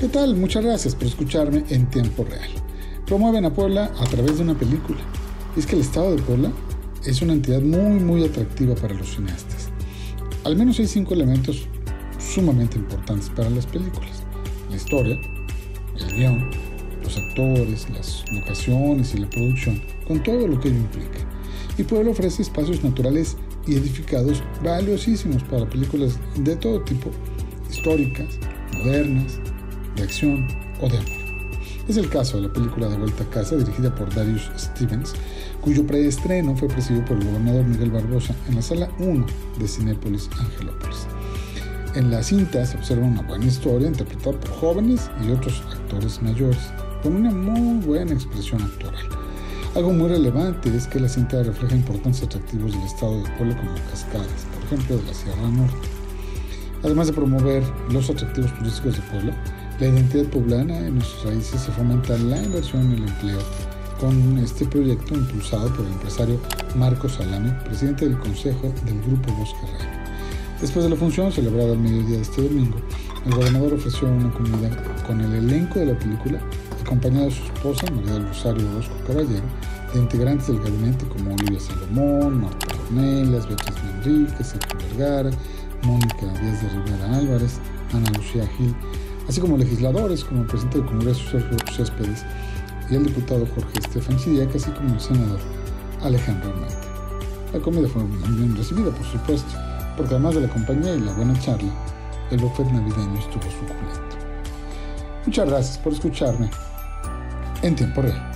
¿Qué tal? Muchas gracias por escucharme en tiempo real. Promueven a Puebla a través de una película. Es que el Estado de Puebla es una entidad muy, muy atractiva para los cineastas. Al menos hay cinco elementos sumamente importantes para las películas. La historia, el guion, los actores, las locaciones y la producción, con todo lo que ello implica. Y Puebla ofrece espacios naturales y edificados valiosísimos para películas de todo tipo, históricas, modernas, de acción o de amor. Es el caso de la película De Vuelta a Casa, dirigida por Darius Stevens, cuyo preestreno fue presidido por el gobernador Miguel Barbosa en la sala 1 de Cinépolis Angelópolis. En la cinta se observa una buena historia interpretada por jóvenes y otros actores mayores, con una muy buena expresión actoral. Algo muy relevante es que la cinta refleja importantes atractivos del estado de Puebla como cascadas, por ejemplo de la Sierra Norte. Además de promover los atractivos turísticos de Puebla, la identidad poblana en nuestros raíces se fomenta la inversión y el empleo con este proyecto impulsado por el empresario Marcos Salame, presidente del Consejo del Grupo Bosque Reino. Después de la función, celebrada al mediodía de este domingo, el gobernador ofreció una comida con el elenco de la película, acompañado de su esposa, María del Rosario Orozco Caballero, de integrantes del gabinete como Olivia Salomón, Marta Cornelas, Beatriz Manrique, Sergio Vergara, Mónica Díaz de Rivera Álvarez, Ana Lucía Gil, así como legisladores como el presidente del Congreso Sergio Céspedes y el diputado Jorge Estefan Sidiac, así como el senador Alejandro Armenta. La comida fue muy bien recibida, por supuesto, porque además de la compañía y la buena charla, el buffet navideño estuvo suculento. Muchas gracias por escucharme en tiempo real.